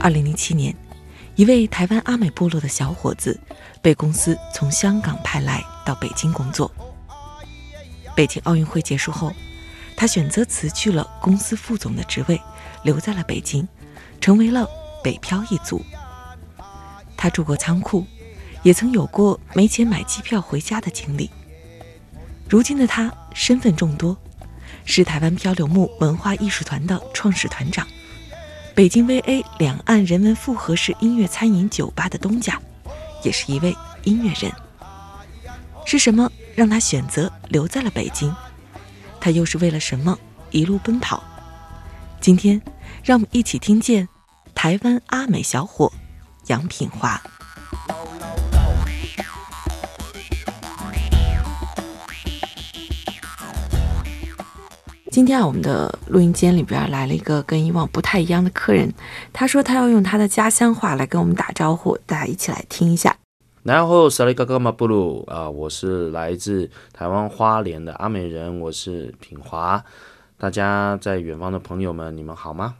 二零零七年，一位台湾阿美部落的小伙子被公司从香港派来到北京工作。北京奥运会结束后，他选择辞去了公司副总的职位，留在了北京，成为了北漂一族。他住过仓库，也曾有过没钱买机票回家的经历。如今的他身份众多，是台湾漂流木文化艺术团的创始团长。北京 VA 两岸人文复合式音乐餐饮酒吧的东家，也是一位音乐人。是什么让他选择留在了北京？他又是为了什么一路奔跑？今天，让我们一起听见台湾阿美小伙杨品华。今天啊，我们的录音间里边来了一个跟以往不太一样的客人。他说他要用他的家乡话来跟我们打招呼，大家一起来听一下。然后萨利嘎嘎马布鲁啊，我是来自台湾花莲的阿美人，我是品华。大家在远方的朋友们，你们好吗？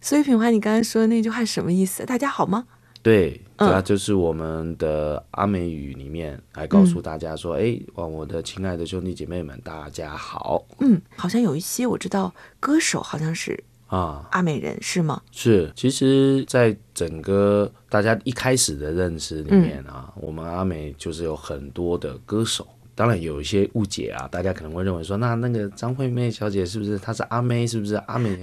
所以品华，你刚才说的那句话什么意思？大家好吗？对，主要就是我们的阿美语里面来告诉大家说：“哎，哇，我的亲爱的兄弟姐妹们，大家好。”嗯，好像有一些我知道歌手好像是啊，阿美人是吗？是，其实，在整个大家一开始的认识里面啊，我们阿美就是有很多的歌手。当然有一些误解啊，大家可能会认为说，那那个张惠妹小姐是不是她是阿妹？是不是阿妹？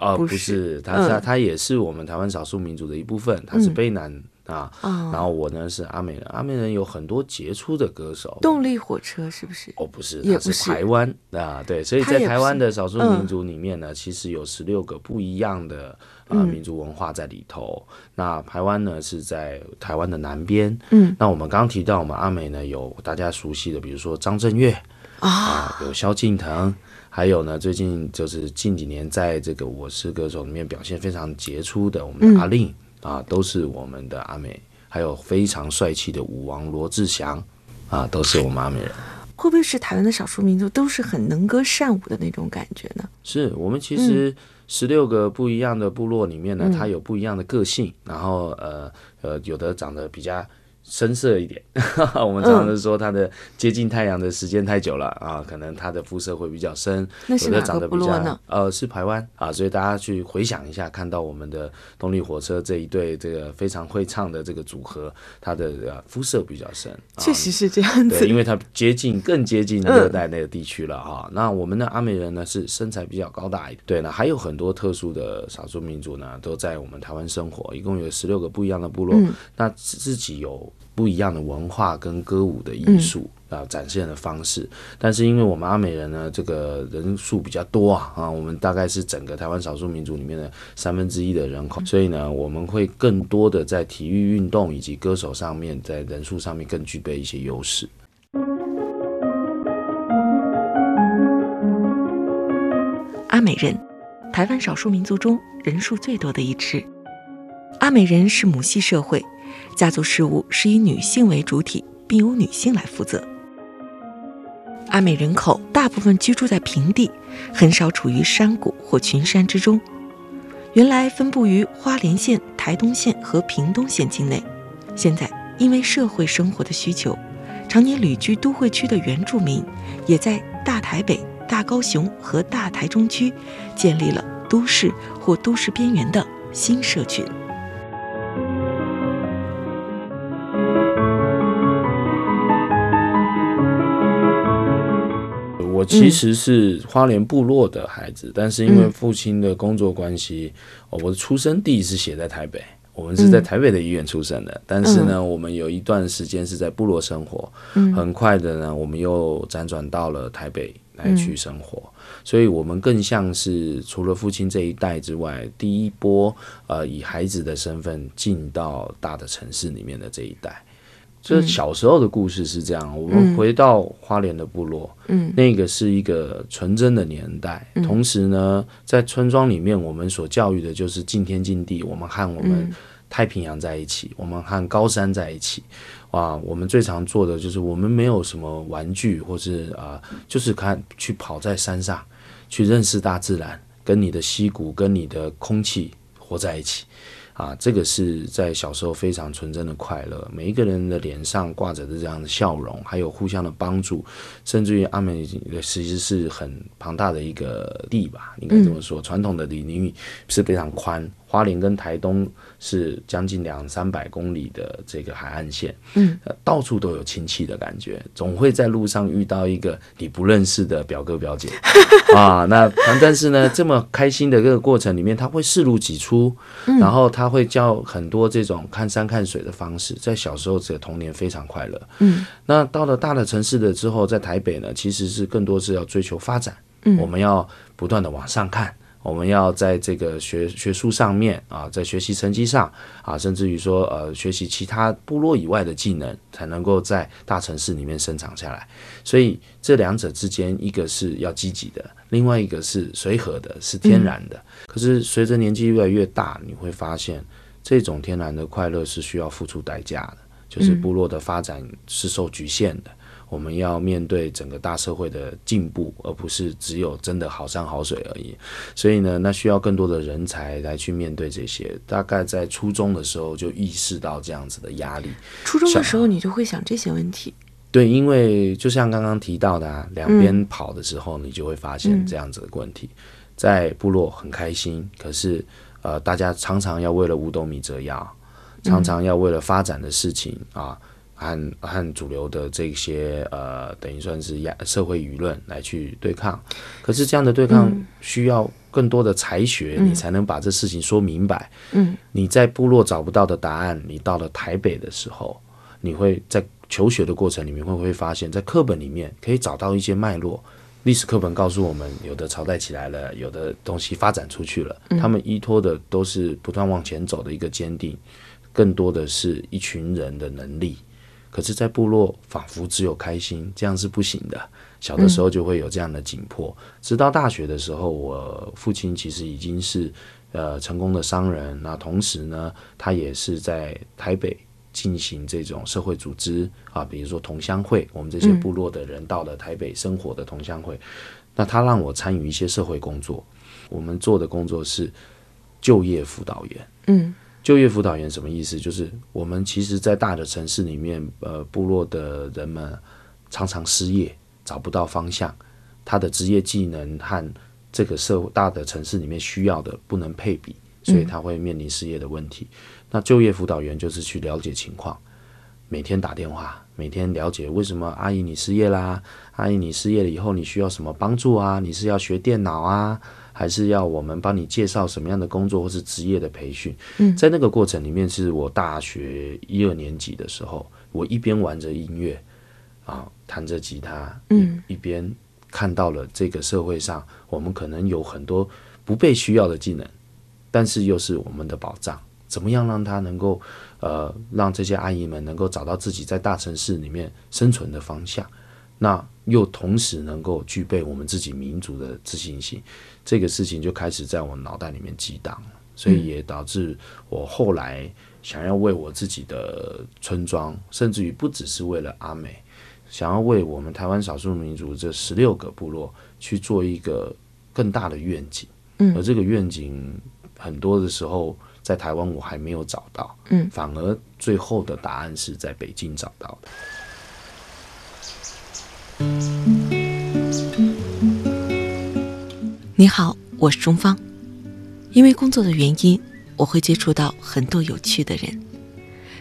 哦，不是，她她她也是我们台湾少数民族的一部分，她是卑南啊。然后我呢是阿美人，阿美人有很多杰出的歌手。动力火车是不是？哦，不是，它是台湾啊。对，所以在台湾的少数民族里面呢，其实有十六个不一样的。啊，民族文化在里头。那台湾呢是在台湾的南边。嗯，那我们刚刚提到，我们阿美呢有大家熟悉的，比如说张震岳啊，有萧敬腾，还有呢最近就是近几年在这个《我是歌手》里面表现非常杰出的我们的阿令啊，都是我们的阿美。还有非常帅气的舞王罗志祥啊，都是我们阿美人。会不会是台湾的少数民族都是很能歌善舞的那种感觉呢？是我们其实。十六个不一样的部落里面呢，它有不一样的个性，然后呃呃，有的长得比较。深色一点，我们常常是说它的接近太阳的时间太久了啊，可能它的肤色会比较深。那是哪个部落呢？呃，是台湾啊，所以大家去回想一下，看到我们的动力火车这一对这个非常会唱的这个组合，它的肤色比较深，确实是这样子，因为它接近更接近热带那个地区了哈。那我们的阿美人呢是身材比较高大一点，对，那还有很多特殊的少数民族呢都在我们台湾生活，一共有十六个不一样的部落，那自己有。不一样的文化跟歌舞的艺术啊，展现的方式。但是因为我们阿美人呢，这个人数比较多啊，啊，我们大概是整个台湾少数民族里面的三分之一的人口，所以呢，我们会更多的在体育运动以及歌手上面，在人数上面更具备一些优势。阿美人，台湾少数民族中人数最多的一支。阿美人是母系社会。家族事务是以女性为主体，并由女性来负责。阿美人口大部分居住在平地，很少处于山谷或群山之中。原来分布于花莲县、台东县和屏东县境内，现在因为社会生活的需求，常年旅居都会区的原住民，也在大台北、大高雄和大台中区建立了都市或都市边缘的新社群。我其实是花莲部落的孩子，但是因为父亲的工作关系，我的出生地是写在台北。我们是在台北的医院出生的，但是呢，我们有一段时间是在部落生活。很快的呢，我们又辗转到了台北来去生活，所以我们更像是除了父亲这一代之外，第一波呃以孩子的身份进到大的城市里面的这一代。就是小时候的故事是这样，我们回到花莲的部落，嗯，那个是一个纯真的年代。同时呢，在村庄里面，我们所教育的就是敬天敬地，我们和我们太平洋在一起，我们和高山在一起。啊，我们最常做的就是我们没有什么玩具，或是啊，就是看去跑在山上，去认识大自然，跟你的溪谷，跟你的空气活在一起。啊，这个是在小时候非常纯真的快乐，每一个人的脸上挂着的这样的笑容，还有互相的帮助，甚至于阿美其实是很庞大的一个地吧，应该这么说，传统的领域是非常宽。花莲跟台东是将近两三百公里的这个海岸线，嗯，到处都有亲戚的感觉，总会在路上遇到一个你不认识的表哥表姐 啊。那但是呢，这么开心的这个过程里面，他会视如己出，然后他会教很多这种看山看水的方式，在小时候这个童年非常快乐。嗯，那到了大的城市的之后，在台北呢，其实是更多是要追求发展，嗯，我们要不断的往上看。我们要在这个学学术上面啊，在学习成绩上啊，甚至于说呃，学习其他部落以外的技能，才能够在大城市里面生长下来。所以这两者之间，一个是要积极的，另外一个是随和的，是天然的。可是随着年纪越来越大，你会发现这种天然的快乐是需要付出代价的，就是部落的发展是受局限的。我们要面对整个大社会的进步，而不是只有真的好山好水而已。所以呢，那需要更多的人才来去面对这些。大概在初中的时候就意识到这样子的压力。初中的时候你就会想这些问题。对，因为就像刚刚提到的，啊，两边跑的时候，你就会发现这样子的问题。在部落很开心，可是呃，大家常常要为了五斗米折腰，常常要为了发展的事情啊。和和主流的这些呃，等于算是亚社会舆论来去对抗，可是这样的对抗需要更多的才学，你才能把这事情说明白。嗯，你在部落找不到的答案，你到了台北的时候，你会在求学的过程里面会不会发现，在课本里面可以找到一些脉络？历史课本告诉我们，有的朝代起来了，有的东西发展出去了，他们依托的都是不断往前走的一个坚定，更多的是一群人的能力。可是，在部落仿佛只有开心，这样是不行的。小的时候就会有这样的紧迫，直到大学的时候，我父亲其实已经是呃成功的商人。那同时呢，他也是在台北进行这种社会组织啊，比如说同乡会，我们这些部落的人到了台北生活的同乡会。那他让我参与一些社会工作，我们做的工作是就业辅导员。嗯。就业辅导员什么意思？就是我们其实，在大的城市里面，呃，部落的人们常常失业，找不到方向，他的职业技能和这个社会大的城市里面需要的不能配比，所以他会面临失业的问题。那就业辅导员就是去了解情况，每天打电话，每天了解为什么阿姨你失业啦？阿姨你失业了以后，你需要什么帮助啊？你是要学电脑啊？还是要我们帮你介绍什么样的工作或是职业的培训？嗯，在那个过程里面，是我大学一二年级的时候，我一边玩着音乐，啊，弹着吉他，嗯，一边看到了这个社会上，我们可能有很多不被需要的技能，但是又是我们的保障。怎么样让它能够，呃，让这些阿姨们能够找到自己在大城市里面生存的方向？那又同时能够具备我们自己民族的自信心，这个事情就开始在我脑袋里面激荡，所以也导致我后来想要为我自己的村庄，甚至于不只是为了阿美，想要为我们台湾少数民族这十六个部落去做一个更大的愿景。而这个愿景很多的时候在台湾我还没有找到，嗯，反而最后的答案是在北京找到的。你好，我是钟芳。因为工作的原因，我会接触到很多有趣的人，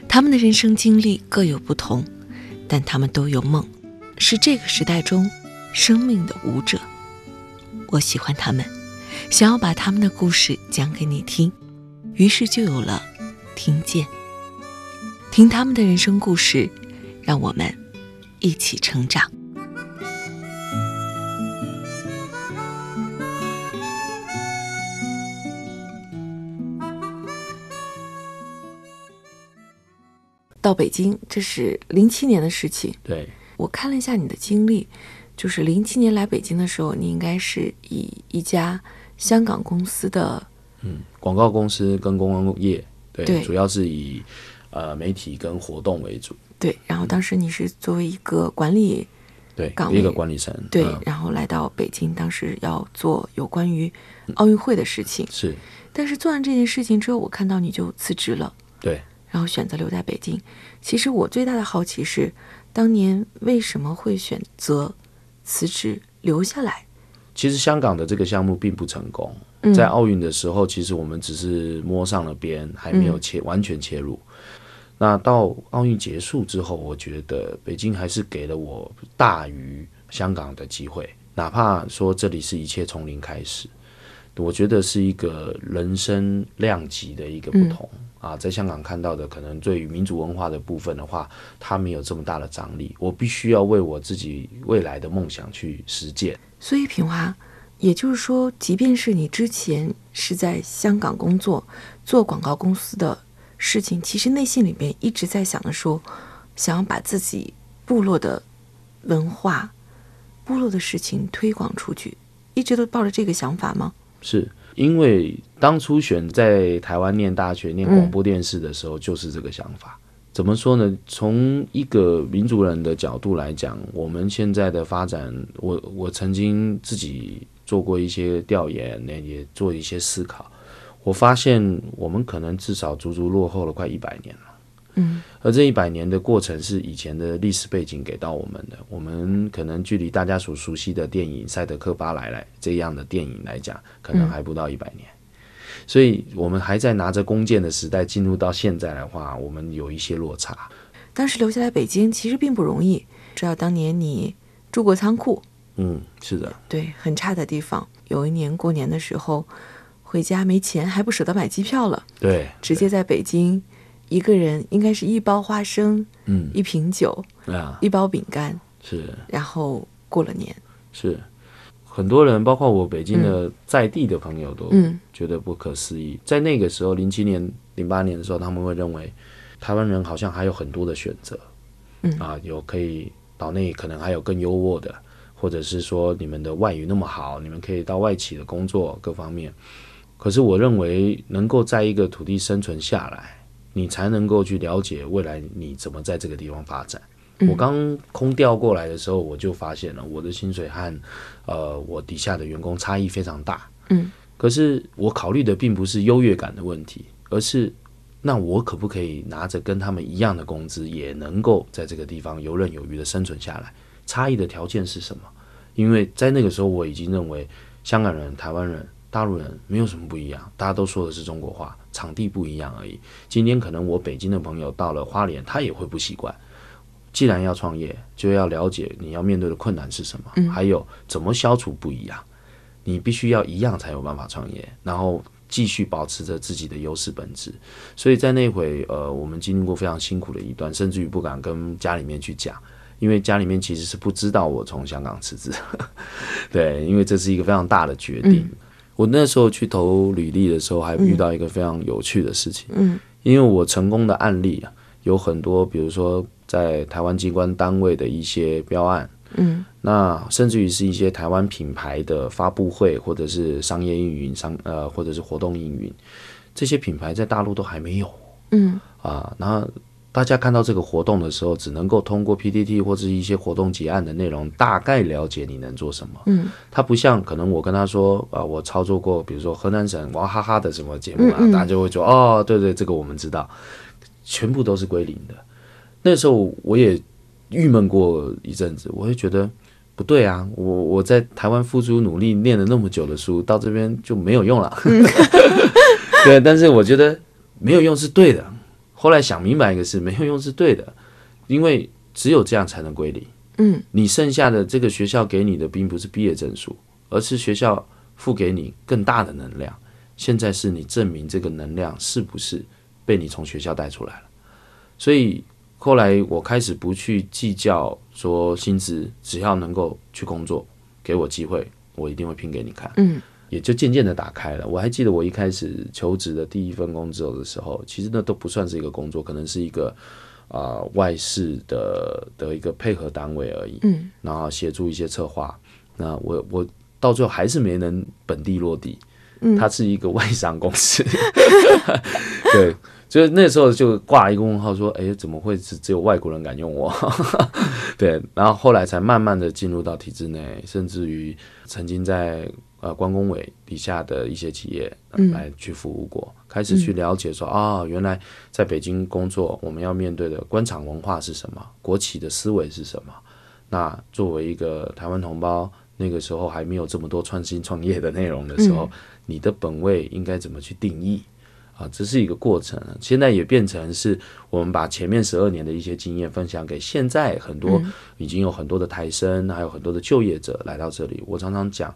他们的人生经历各有不同，但他们都有梦，是这个时代中生命的舞者。我喜欢他们，想要把他们的故事讲给你听，于是就有了听见。听他们的人生故事，让我们一起成长。到北京，这是零七年的事情。对，我看了一下你的经历，就是零七年来北京的时候，你应该是以一家香港公司的嗯，广告公司跟公关业，对，对。主要是以呃媒体跟活动为主，对，然后当时你是作为一个管理对岗，一个管理层，对，嗯然后来到北京，当时要做有关于奥运会的事情，是，但是做完这件事情之后，我看到你就辞职了。对，然后选择留在北京。其实我最大的好奇是，当年为什么会选择辞职留下来？其实香港的这个项目并不成功，嗯在奥运的时候，其实我们只是摸上了边，还没有切、完全切入。那到奥运结束之后，我觉得北京还是给了我大于香港的机会，哪怕说这里是一切从零开始，我觉得是一个人生量级的一个不同、啊。在香港看到的，可能对于民族文化的部分的话，它没有这么大的张力，我必须要为我自己未来的梦想去实践。所以品华，也就是说，即便是你之前是在香港工作，做广告公司的事情，其实内心里面一直在想着说，想要把自己部落的文化、部落的事情推广出去，一直都抱着这个想法吗？是因为当初选在台湾念大学、念广播电视的时候，就是这个想法。怎么说呢？从一个民族人的角度来讲，我们现在的发展，我我曾经自己做过一些调研，那也做一些思考。我发现我们可能至少足足落后了快一百年了。嗯，而这一百年的过程是以前的历史背景给到我们的，我们可能距离大家所熟悉的电影《赛德克巴莱莱》这样的电影来讲，可能还不到一百年。所以，我们还在拿着弓箭的时代进入到现在的话，我们有一些落差。当时留下来北京其实并不容易，知道当年你住过仓库，嗯，是的，对，很差的地方。有一年过年的时候，回家没钱，还不舍得买机票了，对，直接在北京一个人，应该是一包花生、嗯一瓶酒、啊，一包饼干，是然后过了年。是，很多人，包括我北京的在地的朋友，都嗯觉得不可思议。在那个时候，零七年、零八年的时候，他们会认为台湾人好像还有很多的选择，嗯啊，有可以岛内可能还有更优渥的，或者是说你们的外语那么好，你们可以到外企的工作各方面。可是我认为，能够在一个土地生存下来，你才能够去了解未来你怎么在这个地方发展。我刚空调过来的时候，我就发现了我的薪水和呃我底下的员工差异非常大。嗯，可是我考虑的并不是优越感的问题，而是那我可不可以拿着跟他们一样的工资，也能够在这个地方游刃有余的生存下来？差异的条件是什么？因为在那个时候，我已经认为香港人、台湾人、大陆人没有什么不一样，大家都说的是中国话，场地不一样而已。今天可能我北京的朋友到了花莲，他也会不习惯。既然要创业，就要了解你要面对的困难是什么，还有怎么消除不一样。你必须要一样才有办法创业，然后继续保持着自己的优势本质。所以在那回，呃，我们经历过非常辛苦的一段，甚至于不敢跟家里面去讲，因为家里面其实是不知道我从香港辞职。对，因为这是一个非常大的决定。我那时候去投履历的时候，还遇到一个非常有趣的事情。嗯，因为我成功的案例啊，有很多，比如说在台湾机关单位的一些标案，嗯，那甚至于是一些台湾品牌的发布会，或者是商业运营、商呃，或者是活动运营，这些品牌在大陆都还没有嗯啊。那大家看到这个活动的时候，只能够通过 PPT 或者是一些活动结案的内容，大概了解你能做什么。嗯，它不像可能我跟他说啊、我操作过，比如说河南省娃哈哈的什么节目啊，嗯嗯大家就会说哦，对对，这个我们知道，全部都是归零的。那时候我也郁闷过一阵子，我会觉得不对啊，我我在台湾付出努力念了那么久的书，到这边就没有用了。对，但是我觉得没有用是对的。后来想明白一个事，没有用是对的，因为只有这样才能归零。嗯，你剩下的这个学校给你的并不是毕业证书，而是学校付给你更大的能量。现在是你证明这个能量是不是被你从学校带出来了。所以后来我开始不去计较说薪资，只要能够去工作，给我机会，我一定会拼给你看。嗯，也就渐渐的打开了。我还记得我一开始求职的第一份工作的时候，其实那都不算是一个工作，可能是一个啊、外事的的一个配合单位而已。嗯，然后协助一些策划。那我我到最后还是没能本地落地。嗯它是一个外商公司，对，就是那时候就挂一个问号，说，哎，怎么会只只有外国人敢用我？对，然后后来才慢慢的进入到体制内，甚至于曾经在呃关工委底下的一些企业、来去服务过，开始去了解说，啊、原来在北京工作，我们要面对的官场文化是什么，国企的思维是什么。那作为一个台湾同胞，那个时候还没有这么多创新创业的内容的时候，你的本位应该怎么去定义？啊，这是一个过程。现在也变成是我们把前面十二年的一些经验分享给现在很多已经有很多的台生，还有很多的就业者来到这里。我常常讲，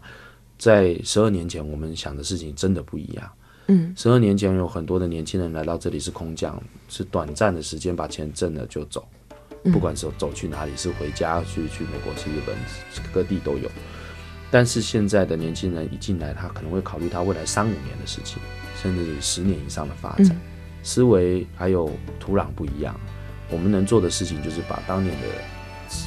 在十二年前我们想的事情真的不一样。嗯，十二年前有很多的年轻人来到这里是空降，是短暂的时间把钱挣了就走，不管是走去哪里，是回家去去美国、去日本，各地都有。但是现在的年轻人一进来，他可能会考虑他未来三五年的事情，甚至十年以上的发展，思维还有土壤不一样。我们能做的事情就是把当年的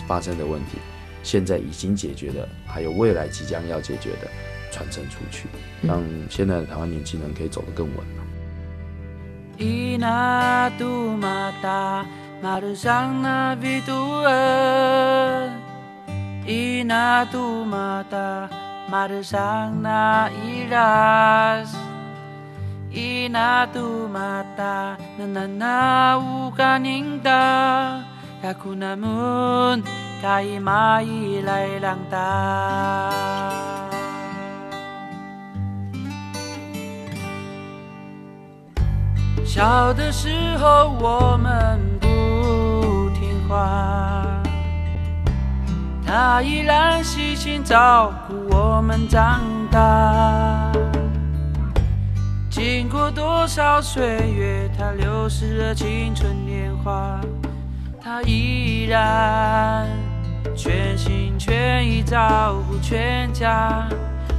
发生的问题，现在已经解决的，还有未来即将要解决的，传承出去，让现在的台湾年轻人可以走得更稳。Inatu Inatu mata marusang na iras Inatu mata nananaw kaninta Kaku namun kay mailay lang ta 小的时候我们不听话，他依然细心照顾我们长大。经过多少岁月，他流逝了青春年华，他依然全心全意照顾全家。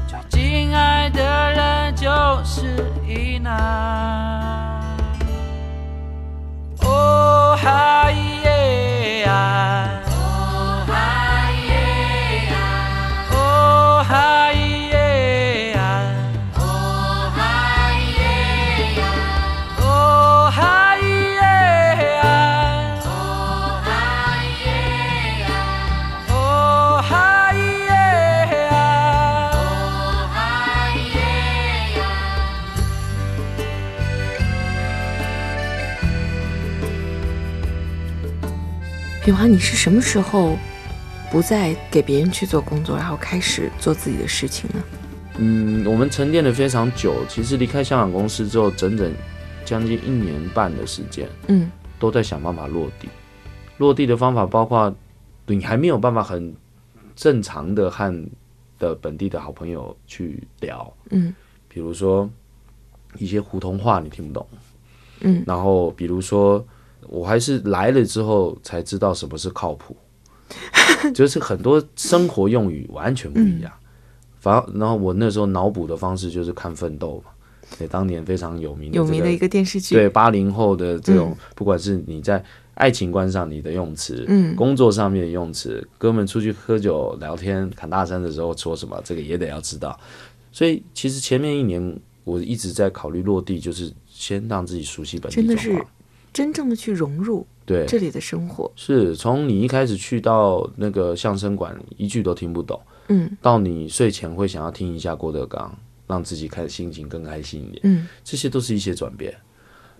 最敬爱的人就是伊娜。哦嗨耶呀，哦嗨品华，你是什么时候不再给别人去做工作，然后开始做自己的事情呢？嗯，我们沉淀的非常久，其实离开香港公司之后，整整将近一年半的时间，嗯都在想办法落地。落地的方法包括，你还没有办法很正常的和的本地的好朋友去聊，嗯比如说一些胡同话你听不懂，嗯然后比如说我还是来了之后才知道什么是靠谱，就是很多生活用语完全不一样。反而，然后我那时候脑补的方式就是看《奋斗》嘛，对，当年非常有名的、这个、有名的一个电视剧。对八零后的这种，嗯不管是你在爱情观上你的用词，嗯工作上面的用词，哥们出去喝酒聊天侃大山的时候说什么，这个也得要知道。所以其实前面一年我一直在考虑落地，就是先让自己熟悉本地真的是状况。真正的去融入对，这里的生活。是从你一开始去到那个相声馆，一句都听不懂，嗯到你睡前会想要听一下郭德纲，让自己开心情更开心一点。嗯这些都是一些转变。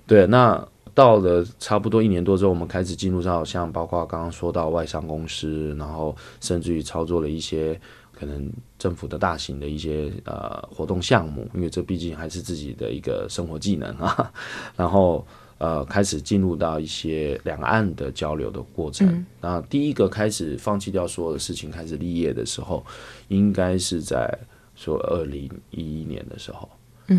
对，那到了差不多一年多之后，我们开始进入到像包括刚刚说到外商公司，然后甚至于操作了一些可能政府的大型的一些呃活动项目，因为这毕竟还是自己的一个生活技能啊。然后呃，开始进入到一些两岸的交流的过程。那第一个开始放弃掉所有的事情，开始立业的时候，应该是在说二零一一年的时候。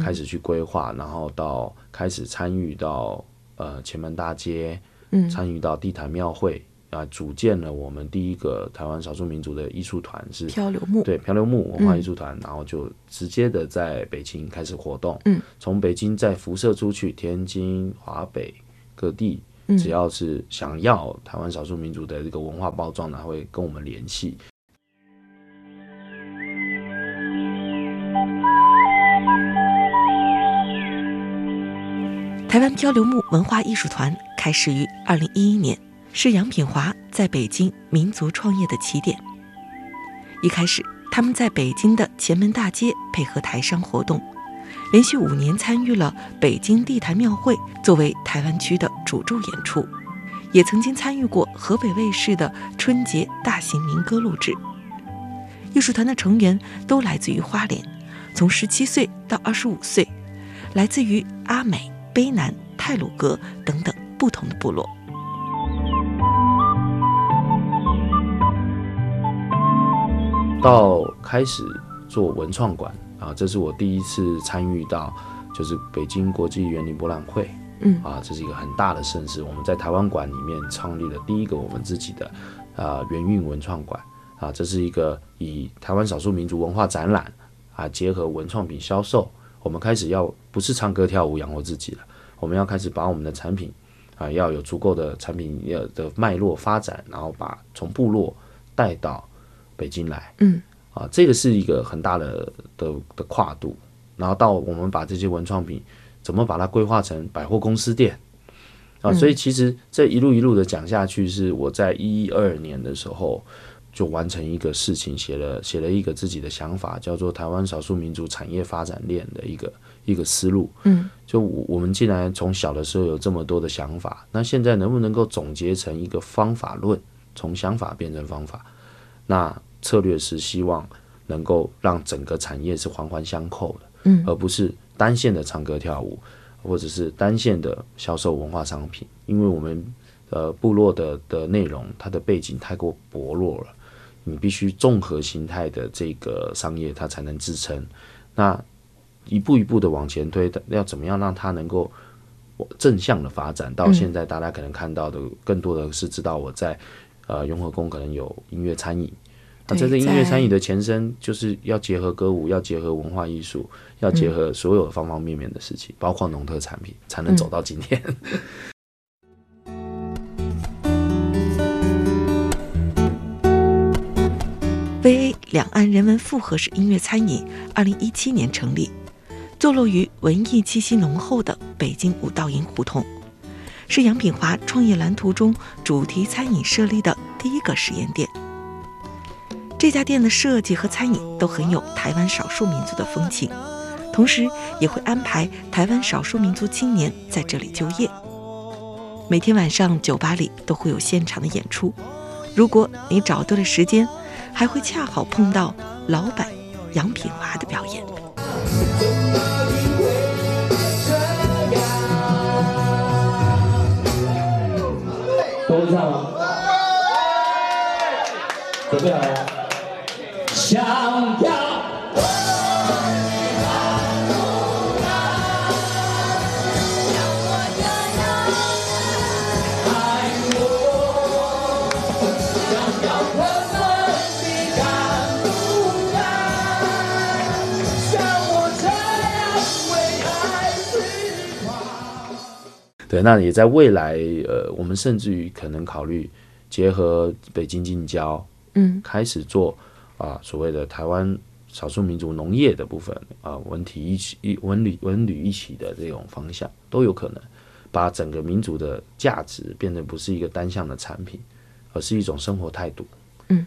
开始去规划，然后到开始参与到呃前门大街，嗯参与到地坛庙会啊、组建了我们第一个台湾少数民族的艺术团，是漂流木。对漂流木文化艺术团，然后就直接的在北京开始活动，嗯，从北京再辐射出去，天津、华北各地只要是想要台湾少数民族的这个文化包装呢，会跟我们联系。台湾漂流木文化艺术团开始于二零一一年，是杨品华在北京民族创业的起点。一开始，他们在北京的前门大街配合台商活动，连续五年参与了北京地坛庙会作为台湾区的主柱演出，也曾经参与过河北卫视的春节大型民歌录制。艺术团的成员都来自于花莲，从十七岁到二十五岁，来自于阿美。卑南、泰鲁格等等不同的部落。到开始做文创馆啊，这是我第一次参与到，就是北京国际园林博览会。嗯啊，这是一个很大的盛事。我们在台湾馆里面创立了第一个我们自己的啊园运文创馆啊，这是一个以台湾少数民族文化展览啊结合文创品销售。我们开始要不是唱歌跳舞养活自己了，我们要开始把我们的产品啊要有足够的产品要的脉络发展，然后把从部落带到北京来，嗯，啊，这个是一个很大的的的跨度，然后到我们把这些文创品怎么把它规划成百货公司店啊，所以其实这一路一路的讲下去，是我在一二年的时候。就完成一个事情，写了写了一个自己的想法，叫做台湾少数民族产业发展链的一个一个思路。嗯，就我我们既然从小的时候有这么多的想法，那现在能不能够总结成一个方法论，从想法变成方法？那策略是希望能够让整个产业是环环相扣的，嗯，而不是单线的唱歌跳舞，或者是单线的销售文化商品，因为我们呃部落的的内容，它的背景太过薄弱了。你必须综合形态的这个商业，它才能支撑。那一步一步的往前推，要怎么样让它能够正向的发展？到现在，大家可能看到的更多的是知道我在呃雍和宫可能有音乐餐饮。这音乐餐饮的前身，就是要结合歌舞，要结合文化艺术，要结合所有方方面面的事情，包括农特产品，才能走到今天。VA 两岸人文复合式音乐餐饮，二零一七年成立，坐落于文艺气息浓厚的北京五道营胡同，是杨品华创业蓝图中主题餐饮设立的第一个实验店。这家店的设计和餐饮都很有台湾少数民族的风情，同时也会安排台湾少数民族青年在这里就业。每天晚上酒吧里都会有现场的演出，如果你找对了时间。还会恰好碰到老板杨品华的表演。都会唱吗？准备好了，对，那也在未来，呃，我们甚至于可能考虑结合北京近郊，嗯，开始做啊所谓的台湾少数民族农业的部分啊，文体一起一文旅文旅一起的这种方向都有可能，把整个民族的价值变得不是一个单向的产品，而是一种生活态度。嗯，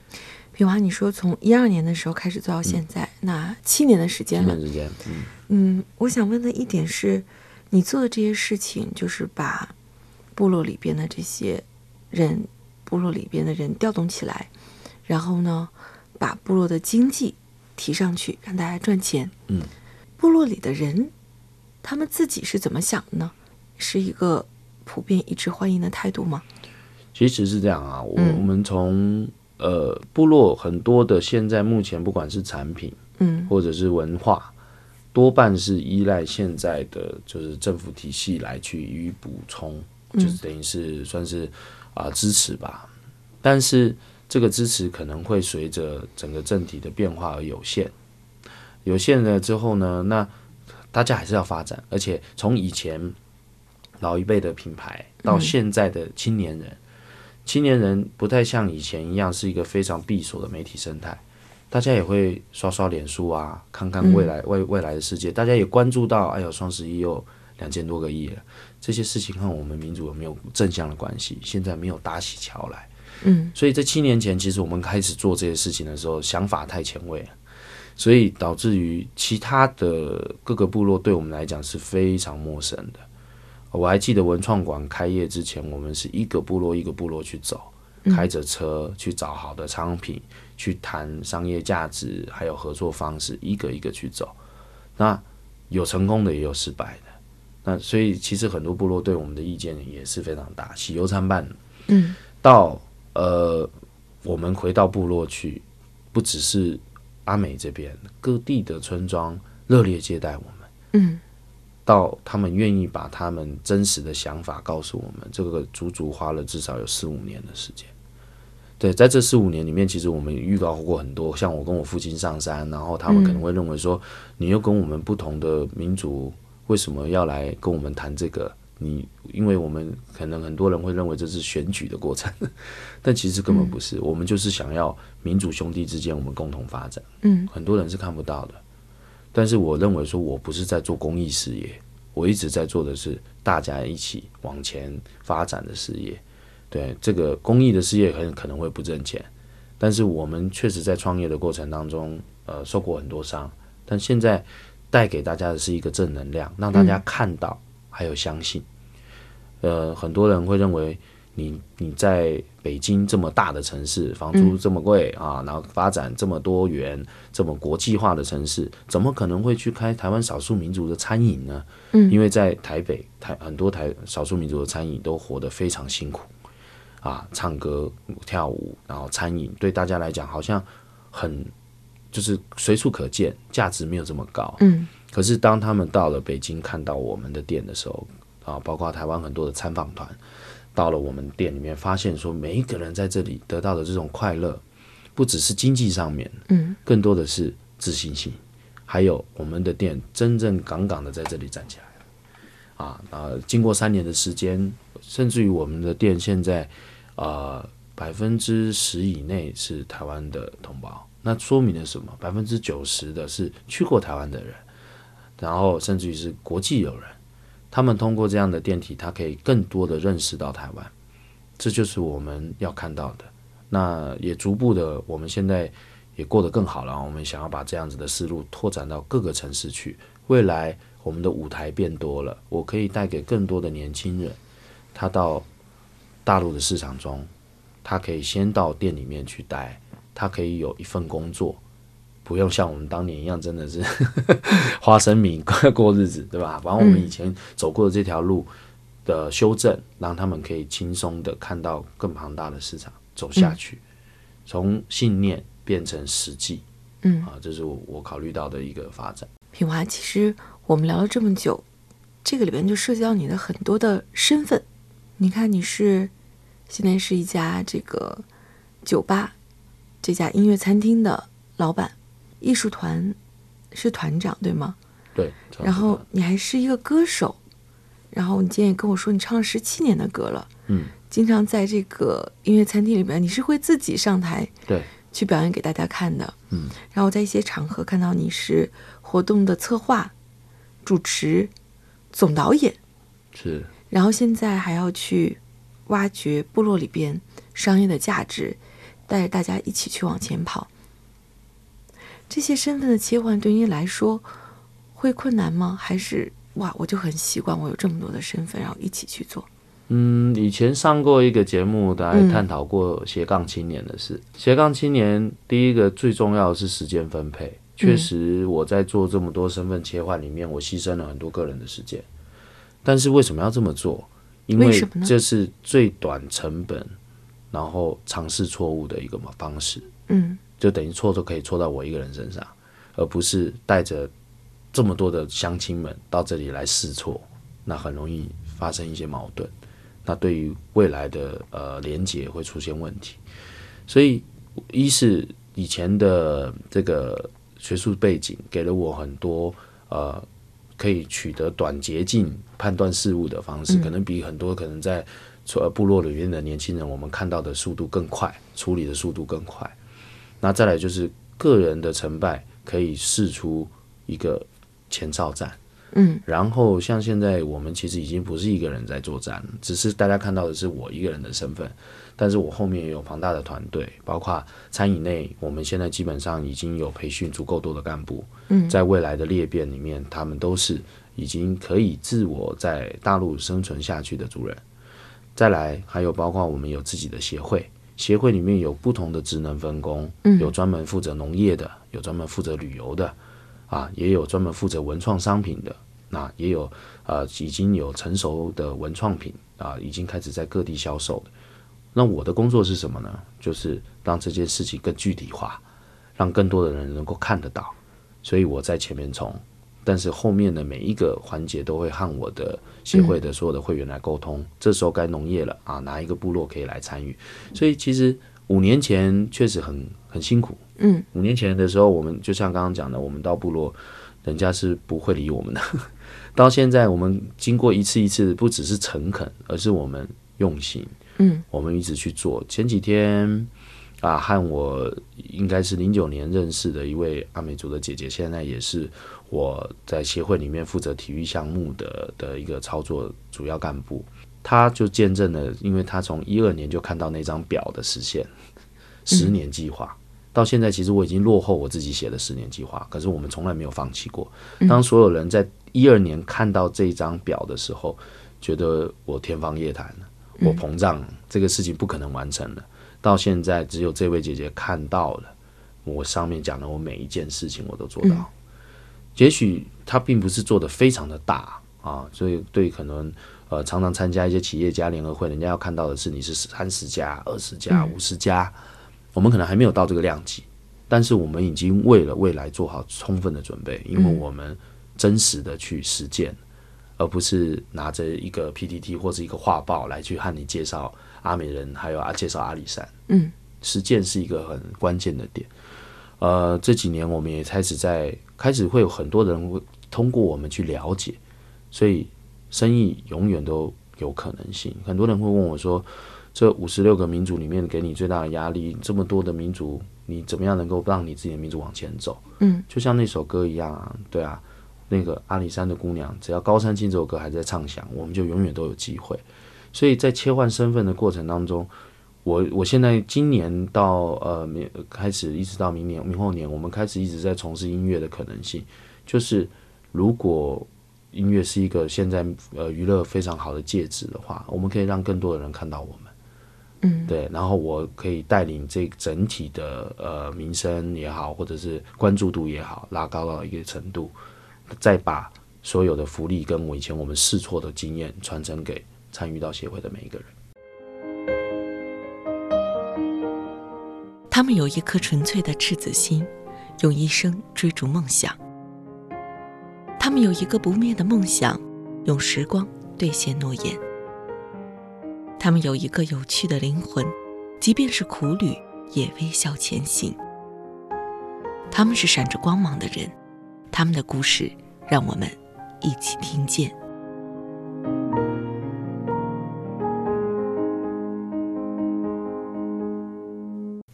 平华，你说从一二年的时候开始做到现在，那七年的时间了。七年时间，嗯嗯，我想问的一点是。你做的这些事情，就是把部落里边的这些人，部落里边的人调动起来，然后呢，把部落的经济提上去，让大家赚钱。嗯，部落里的人，他们自己是怎么想的呢？是一个普遍一致欢迎的态度吗？其实是这样啊，我我们从呃部落很多的现在目前不管是产品，嗯，或者是文化。多半是依赖现在的就是政府体系来去予以补充，就是等于是算是啊支持吧。但是这个支持可能会随着整个政体的变化而有限。有限了之后呢，那大家还是要发展，而且从以前老一辈的品牌到现在的青年人，青年人不太像以前一样是一个非常闭锁的媒体生态，大家也会刷刷脸书啊，看看未来未未来的世界，大家也关注到，哎呦，双十一又两千多个亿了，这些事情和我们民主有没有正向的关系？现在没有搭起桥来。嗯，所以在七年前，其实我们开始做这些事情的时候，想法太前卫了，所以导致于其他的各个部落对我们来讲是非常陌生的。我还记得文创馆开业之前，我们是一个部落一个部落去走，开着车去找好的商品，去谈商业价值，还有合作方式，一个一个去走。那有成功的，也有失败的。那所以其实很多部落对我们的意见也是非常大，喜忧参半。嗯，到呃，我们回到部落去，不只是阿美这边，各地的村庄热烈接待我们。嗯，到他们愿意把他们真实的想法告诉我们，这个足足花了至少有四五年的时间。对，在这四五年里面，其实我们预告过很多，像我跟我父亲上山，然后他们可能会认为说，你又跟我们不同的民族，为什么要来跟我们谈这个？你因为我们可能很多人会认为这是选举的过程，但其实根本不是，我们就是想要民主兄弟之间我们共同发展。嗯，很多人是看不到的，但是我认为说我不是在做公益事业，我一直在做的是大家一起往前发展的事业。对这个公益的事业很可能会不挣钱，但是我们确实在创业的过程当中，呃，受过很多伤，但现在带给大家的是一个正能量，让大家看到还有相信。呃，很多人会认为你你在北京这么大的城市，房租这么贵、啊，然后发展这么多元、这么国际化的城市，怎么可能会去开台湾少数民族的餐饮呢？嗯。因为在台北台很多台少数民族的餐饮都活得非常辛苦啊，唱歌、跳舞，然后餐饮对大家来讲好像很就是随处可见，价值没有这么高。嗯可是当他们到了北京，看到我们的店的时候，啊，包括台湾很多的参访团到了我们店里面，发现说每一个人在这里得到的这种快乐，不只是经济上面，嗯，更多的是自信心，还有我们的店真正杠杠的在这里站起来了。啊啊！经过三年的时间，甚至于我们的店现在，呃，百分之十以内是台湾的同胞，那说明了什么？百分之九十的是去过台湾的人，然后甚至于是国际友人，他们通过这样的电梯，他可以更多的认识到台湾，这就是我们要看到的。那也逐步的，我们现在也过得更好了。我们想要把这样子的思路拓展到各个城市去，未来我们的舞台变多了，我可以带给更多的年轻人，他到大陆的市场中，他可以先到店里面去待，他可以有一份工作，不用像我们当年一样，真的是 花生米过日子，对吧？把我们以前走过的这条路的修正，让他们可以轻松的看到更庞大的市场走下去，从信念变成实际，嗯啊，这是我我考虑到的一个发展。品华，其实我们聊了这么久，这个里边就涉及到你的很多的身份。你看，你是现在是一家这个酒吧、这家音乐餐厅的老板，艺术团是团长，对吗？对，然后你还是一个歌手，然后你今天也跟我说你唱了十七年的歌了，嗯，经常在这个音乐餐厅里边，你是会自己上台对，去表演给大家看的，嗯，然后在一些场合看到你是活动的策划、主持、总导演，是然后现在还要去挖掘部落里边商业的价值，带着大家一起去往前跑。这些身份的切换对你来说会困难吗？还是哇，我就很习惯我有这么多的身份，然后一起去做？嗯，以前上过一个节目，大概嗯探讨过斜杠青年的事。斜杠青年第一个最重要的是时间分配。确实，我在做这么多身份切换里面，我牺牲了很多个人的时间。但是为什么要这么做？因为这是最短成本，然后尝试错误的一个方式。嗯就等于错都可以错到我一个人身上，而不是带着这么多的乡亲们到这里来试错，那很容易发生一些矛盾，那对于未来的呃连结会出现问题。所以，一是以前的这个学术背景给了我很多呃可以取得短捷径判断事物的方式，可能比很多可能在呃部落里面的年轻人，我们看到的速度更快，处理的速度更快。那再来就是个人的成败可以试出一个前哨战。嗯，然后像现在我们其实已经不是一个人在作战，只是大家看到的是我一个人的身份，但是我后面也有庞大的团队，包括餐饮内，我们现在基本上已经有培训足够多的干部，嗯，在未来的裂变里面，他们都是已经可以自我在大陆生存下去的族人。再来，还有包括我们有自己的协会，协会里面有不同的职能分工，嗯有专门负责农业的，有专门负责旅游的，啊，也有专门负责文创商品的，那也有呃已经有成熟的文创品啊，已经开始在各地销售的。那我的工作是什么呢？就是让这件事情更具体化，让更多的人能够看得到。所以我在前面冲，但是后面的每一个环节都会和我的协会的所有的会员来沟通。这时候该农业了啊，哪一个部落可以来参与？所以其实五年前确实很很辛苦。嗯，五年前的时候，我们就像刚刚讲的，我们到部落，人家是不会理我们的。到现在，我们经过一次一次，不只是诚恳，而是我们用心。嗯，我们一直去做。前几天啊，和我应该是零九年认识的一位阿美族的姐姐，现在也是我在协会里面负责体育项目的的一个操作主要干部。她就见证了，因为她从一二年就看到那张表的实现，十年计划。到现在，其实我已经落后我自己写的十年计划，可是我们从来没有放弃过。当所有人在一二年看到这张表的时候，觉得我天方夜谭了，我膨胀了，这个事情不可能完成了。到现在，只有这位姐姐看到了，我上面讲的我每一件事情我都做到。也许她并不是做的非常的大啊，所以对可能呃常常参加一些企业家联合会，人家要看到的是你是三十家、二十家、五十家。我们可能还没有到这个量级，但是我们已经为了未来做好充分的准备，因为我们真实的去实践，而不是拿着一个 PPT 或者一个画报来去和你介绍阿美人，还有啊介绍阿里山。嗯，实践是一个很关键的点。呃，这几年我们也开始在开始会有很多人会通过我们去了解，所以生意永远都有可能性。很多人会问我说。这五十六个民族里面，给你最大的压力，这么多的民族，你怎么样能够让你自己的民族往前走？嗯，就像那首歌一样啊，对啊，那个阿里山的姑娘，只要高山青这首歌还在唱响，我们就永远都有机会。所以在切换身份的过程当中，我我现在今年到呃明开始一直到明年明后年，我们开始一直在从事音乐的可能性，就是如果音乐是一个现在呃娱乐非常好的介质的话，我们可以让更多的人看到我们。嗯，对，然后我可以带领这整体的呃名声也好，或者是关注度也好，拉高到一个程度，再把所有的福利跟我以前我们试错的经验传承给参与到协会的每一个人。他们有一颗纯粹的赤子心，用一生追逐梦想。他们有一个不灭的梦想，用时光兑现诺言。他们有一个有趣的灵魂，即便是苦旅也微笑前行。他们是闪着光芒的人，他们的故事让我们一起听见。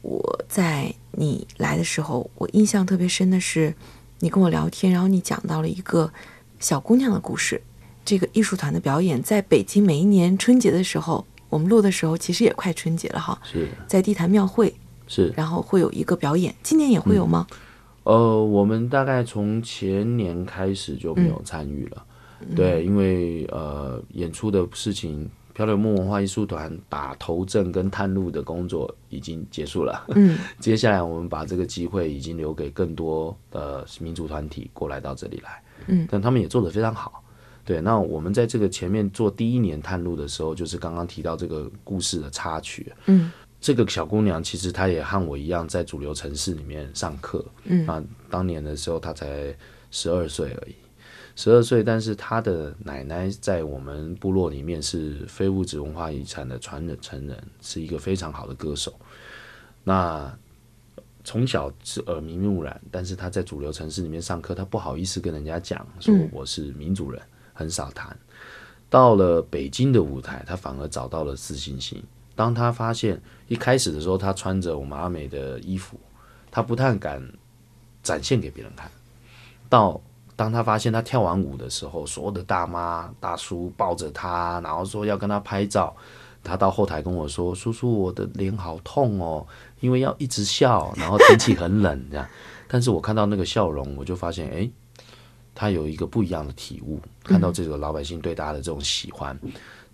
我在你来的时候，我印象特别深的是，你跟我聊天，然后你讲到了一个小姑娘的故事。这个艺术团的表演，在北京每一年春节的时候，我们录的时候，其实也快春节了哈，是在地坛庙会，是，然后会有一个表演，今年也会有吗？呃，我们大概从前年开始就没有参与了，对，因为呃演出的事情，漂流木文化艺术团打头阵跟探路的工作已经结束了，嗯，接下来我们把这个机会已经留给更多的民族团体过来到这里来，嗯，但他们也做得非常好。对，那我们在这个前面做第一年探路的时候，就是刚刚提到这个故事的插曲。嗯，这个小姑娘其实她也和我一样，在主流城市里面上课。嗯，啊，当年的时候她才十二岁而已，十二岁，但是她的奶奶在我们部落里面是非物质文化遗产的传人承人，是一个非常好的歌手。那从小是耳濡目染，但是她在主流城市里面上课，她不好意思跟人家讲说我是民主人，很少谈。到了北京的舞台，她反而找到了自信心。当他发现一开始的时候，他穿着我们阿美的衣服，他不太敢展现给别人看。到当他发现他跳完舞的时候，所有的大妈大叔抱着他，然后说要跟他拍照。他到后台跟我说：“叔叔，我的脸好痛哦，因为要一直笑，然后天气很冷这样。”但是我看到那个笑容，我就发现，哎，他有一个不一样的体悟。看到这个老百姓对他的这种喜欢，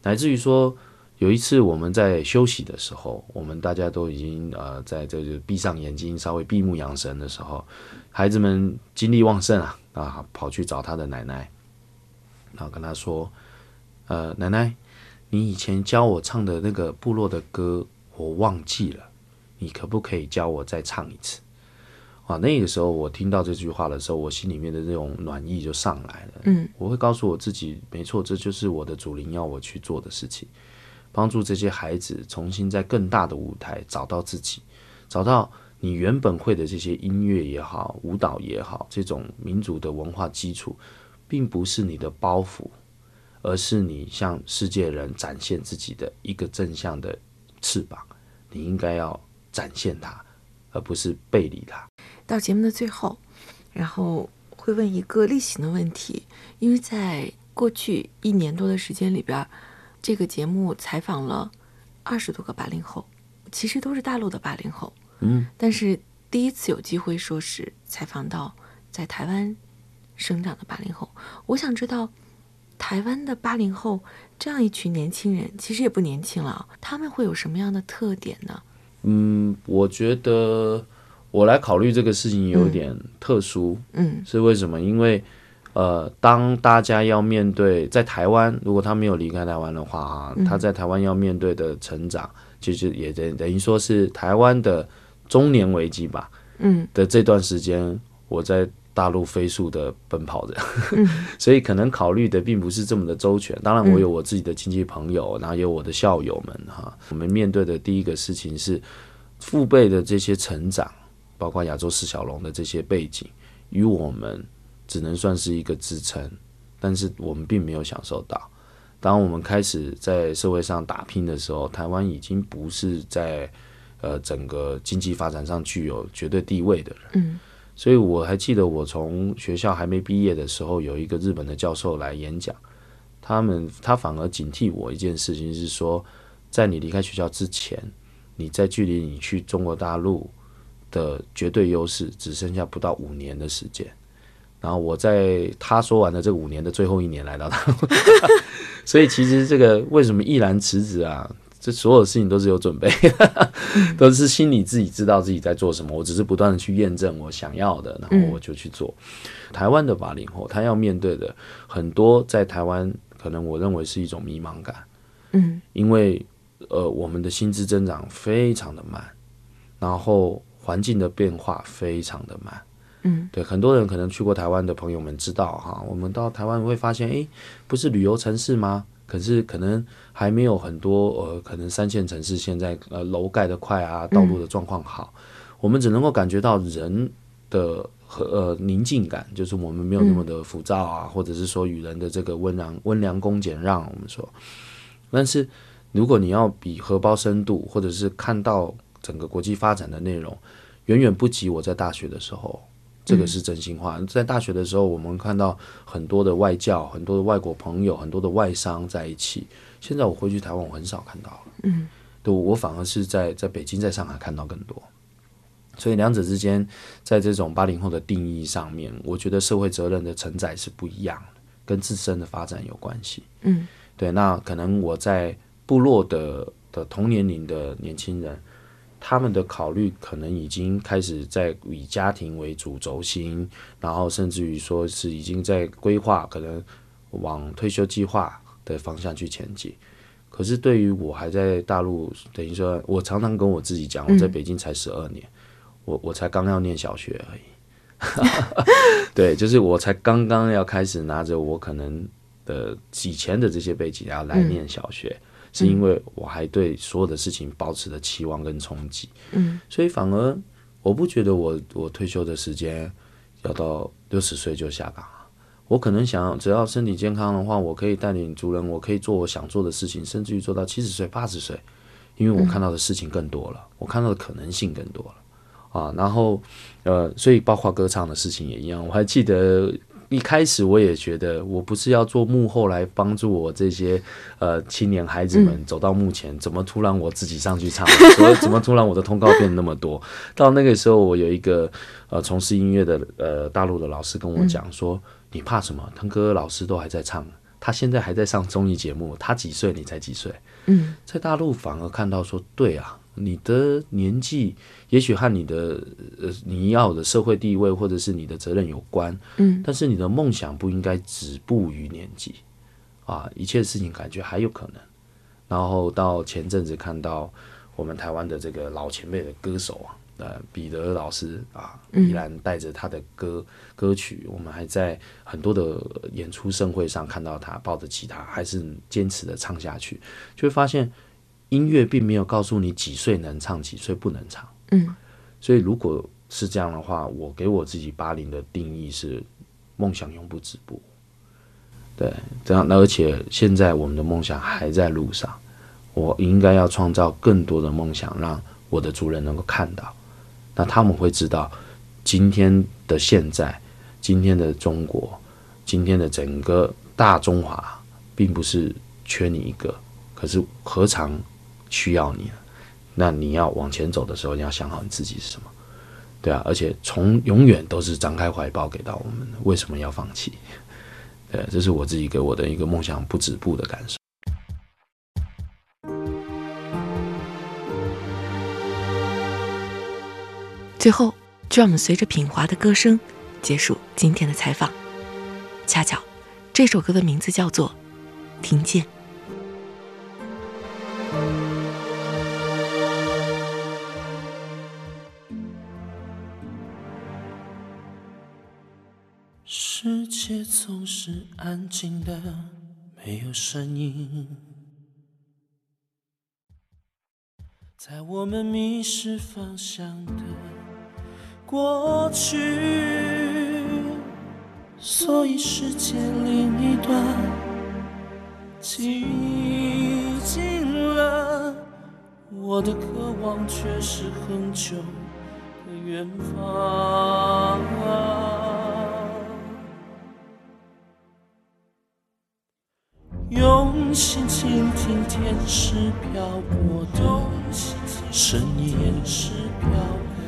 乃至于说，有一次我们在休息的时候，我们大家都已经呃在这个闭上眼睛，稍微闭目养神的时候，孩子们精力旺盛啊啊，跑去找他的奶奶，然后跟他说：“呃，奶奶。”你以前教我唱的那个部落的歌，我忘记了，你可不可以教我再唱一次？啊，那个时候我听到这句话的时候，我心里面的这种暖意就上来了。嗯，我会告诉我自己，没错，这就是我的主灵要我去做的事情，帮助这些孩子重新在更大的舞台找到自己，找到你原本会的这些音乐也好，舞蹈也好，这种民族的文化基础，并不是你的包袱。而是你向世界人展现自己的一个正向的翅膀，你应该要展现它，而不是背离它。到节目的最后，然后会问一个例行的问题，因为在过去一年多的时间里边，这个节目采访了二十多个八零后，其实都是大陆的八零后，嗯，但是第一次有机会说是采访到在台湾生长的八零后，我想知道。台湾的八零后这样一群年轻人，其实也不年轻了，他们会有什么样的特点呢？嗯，我觉得我来考虑这个事情有点特殊，嗯，是为什么？因为呃，当大家要面对在台湾，如果他没有离开台湾的话啊，他在台湾要面对的成长，其实也等等于说是台湾的中年危机吧，嗯，的这段时间，我在。大陆飞速的奔跑着，嗯 所以可能考虑的并不是这么的周全。当然，我有我自己的亲戚朋友，然后有我的校友们哈。我们面对的第一个事情是父辈的这些成长，包括亚洲四小龙的这些背景，与我们只能算是一个支撑，但是我们并没有享受到。当我们开始在社会上打拼的时候，台湾已经不是在呃整个经济发展上具有绝对地位的人。嗯。所以我还记得，我从学校还没毕业的时候，有一个日本的教授来演讲，他们他反而警惕我一件事情，是说，在你离开学校之前，你在距离你去中国大陆的绝对优势只剩下不到五年的时间。然后我在他说完的这五年的最后一年来到大陆，所以其实这个为什么毅然辞职啊？这所有事情都是有准备，都是心里自己知道自己在做什么。我只是不断的去验证我想要的，然后我就去做。台湾的八零后，他要面对的很多，在台湾可能我认为是一种迷茫感。嗯，因为呃，我们的薪资增长非常的慢，然后环境的变化非常的慢。嗯，对，很多人可能去过台湾的朋友们知道哈，我们到台湾会发现，诶，不是旅游城市吗？可是可能还没有很多呃，可能三线城市现在呃楼盖得快啊，道路的状况好，我们只能够感觉到人的和呃宁静感，就是我们没有那么的浮躁啊，或者是说与人的这个温良温良恭俭让，我们说。但是如果你要比荷包深度，或者是看到整个国际发展的内容，远远不及我在大学的时候。这个是真心话。在大学的时候，我们看到很多的外教、很多的外国朋友、很多的外商在一起。现在我回去台湾，我很少看到了。嗯，对我反而是在在北京、在上海看到更多。所以两者之间，在这种八零后的定义上面，我觉得社会责任的承载是不一样的，跟自身的发展有关系。嗯，对。那可能我在部落的的同年龄的年轻人。他们的考虑可能已经开始在以家庭为主轴心，然后甚至于说是已经在规划可能往退休计划的方向去前进。可是对于我还在大陆，等于说我常常跟我自己讲，我在北京才十二年，我我才刚要念小学而已。对，就是我才刚刚要开始拿着我可能的以前的这些背景然后来念小学。是因为我还对所有的事情保持着期望跟憧憬，嗯，所以反而我不觉得我我退休的时间要到六十岁就下岗啊。我可能想，只要身体健康的话，我可以带领族人，我可以做我想做的事情，甚至于做到七十岁、八十岁，因为我看到的事情更多了，我看到的可能性更多了啊。然后，呃，所以包括歌唱的事情也一样。我还记得一开始我也觉得，我不是要做幕后来帮助我这些呃青年孩子们走到幕前，怎么突然我自己上去唱？所怎么突然我的通告变那么多？到那个时候，我有一个呃从事音乐的呃大陆的老师跟我讲说。你怕什么？腾哥老师都还在唱，他现在还在上综艺节目。他几岁？你才几岁？嗯，在大陆反而看到说，对啊，你的年纪也许和你的呃你要的社会地位或者是你的责任有关，嗯，但是你的梦想不应该止步于年纪啊，一切事情感觉还有可能。然后到前阵子看到我们台湾的这个老前辈的歌手啊。呃，彼得老师啊，依然带着他的歌歌曲，我们还在很多的演出盛会上看到他抱着吉他，还是坚持的唱下去，就会发现音乐并没有告诉你几岁能唱，几岁不能唱。嗯，所以如果是这样的话，我给我自己八零的定义是梦想永不止步。对，这样，而且现在我们的梦想还在路上，我应该要创造更多的梦想，让我的族人能够看到。那他们会知道，今天的现在，今天的中国，今天的整个大中华，并不是缺你一个，可是何尝需要你了？那你要往前走的时候，你要想好你自己是什么，对啊，而且从永远都是张开怀抱给到我们，为什么要放弃？对，这是我自己给我的一个梦想不止步的感受。最后，就让我们随着品华的歌声结束今天的采访。恰巧，这首歌的名字叫做《听见》。总是安静的，没有声音。在我们迷失方向的。过去，所以世界另一端寂静了，我的渴望却是很久的远方。用心倾听天使飘过的声音，是飘。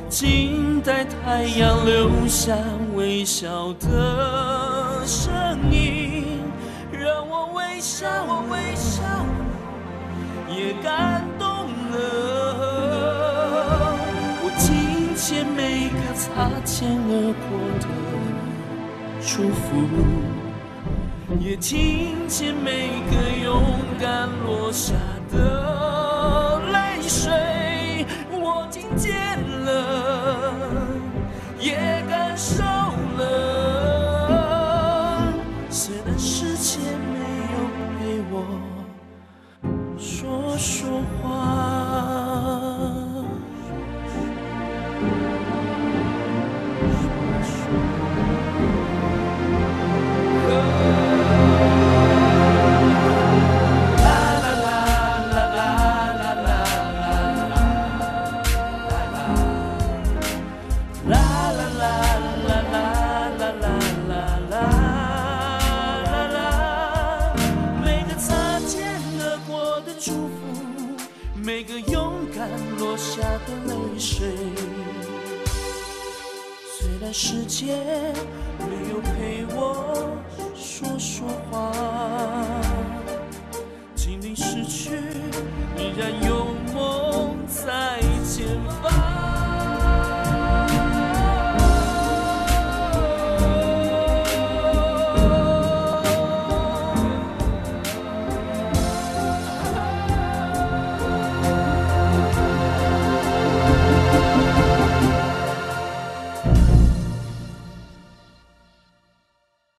静待太阳留下微笑的声音，让我微笑，我微笑，也感动了。我听见每个擦肩而过的祝福，也听见每个勇敢落下的